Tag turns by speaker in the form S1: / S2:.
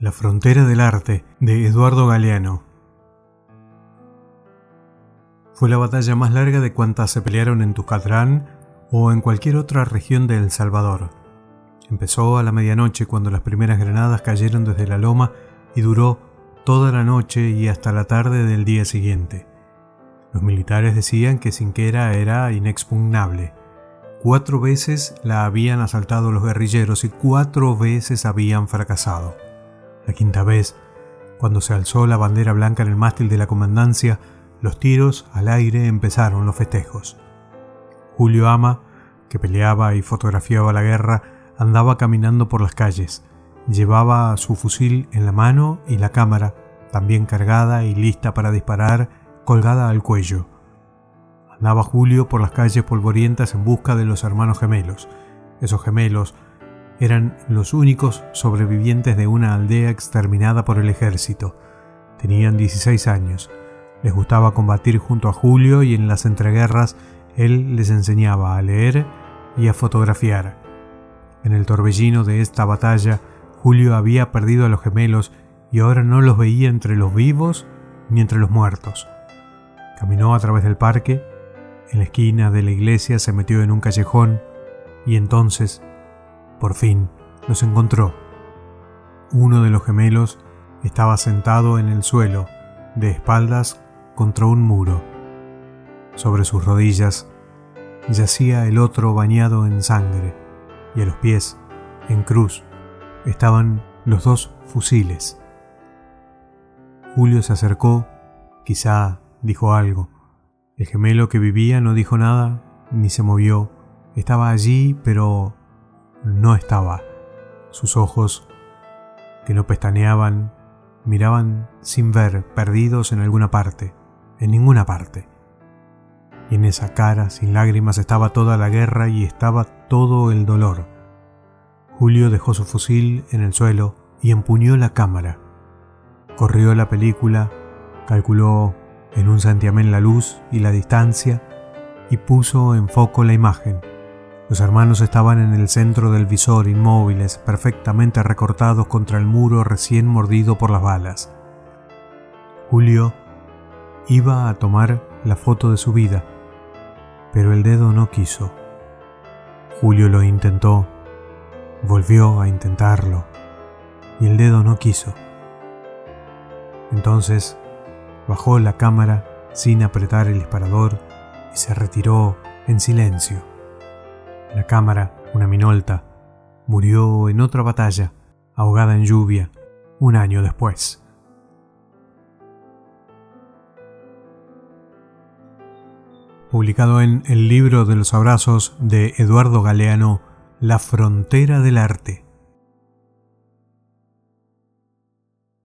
S1: La frontera del arte de Eduardo Galeano. Fue la batalla más larga de cuantas se pelearon en Tuzcatlán o en cualquier otra región de El Salvador. Empezó a la medianoche cuando las primeras granadas cayeron desde la loma y duró toda la noche y hasta la tarde del día siguiente. Los militares decían que Sinquera era inexpugnable. Cuatro veces la habían asaltado los guerrilleros y cuatro veces habían fracasado. La quinta vez, cuando se alzó la bandera blanca en el mástil de la comandancia, los tiros al aire empezaron los festejos. Julio Ama, que peleaba y fotografiaba la guerra, andaba caminando por las calles. Llevaba su fusil en la mano y la cámara, también cargada y lista para disparar, colgada al cuello. Andaba Julio por las calles polvorientas en busca de los hermanos gemelos. Esos gemelos eran los únicos sobrevivientes de una aldea exterminada por el ejército. Tenían 16 años. Les gustaba combatir junto a Julio y en las entreguerras él les enseñaba a leer y a fotografiar. En el torbellino de esta batalla, Julio había perdido a los gemelos y ahora no los veía entre los vivos ni entre los muertos. Caminó a través del parque, en la esquina de la iglesia se metió en un callejón y entonces por fin los encontró. Uno de los gemelos estaba sentado en el suelo, de espaldas contra un muro. Sobre sus rodillas yacía el otro bañado en sangre, y a los pies, en cruz, estaban los dos fusiles. Julio se acercó, quizá dijo algo. El gemelo que vivía no dijo nada ni se movió. Estaba allí, pero no estaba. Sus ojos, que no pestaneaban, miraban sin ver, perdidos en alguna parte, en ninguna parte. Y en esa cara, sin lágrimas, estaba toda la guerra y estaba todo el dolor. Julio dejó su fusil en el suelo y empuñó la cámara. Corrió la película, calculó en un santiamén la luz y la distancia y puso en foco la imagen los hermanos estaban en el centro del visor, inmóviles, perfectamente recortados contra el muro recién mordido por las balas. Julio iba a tomar la foto de su vida, pero el dedo no quiso. Julio lo intentó, volvió a intentarlo, y el dedo no quiso. Entonces bajó la cámara sin apretar el disparador y se retiró en silencio. La cámara, una minolta, murió en otra batalla, ahogada en lluvia, un año después. Publicado en El libro de los abrazos de Eduardo Galeano, La frontera del arte.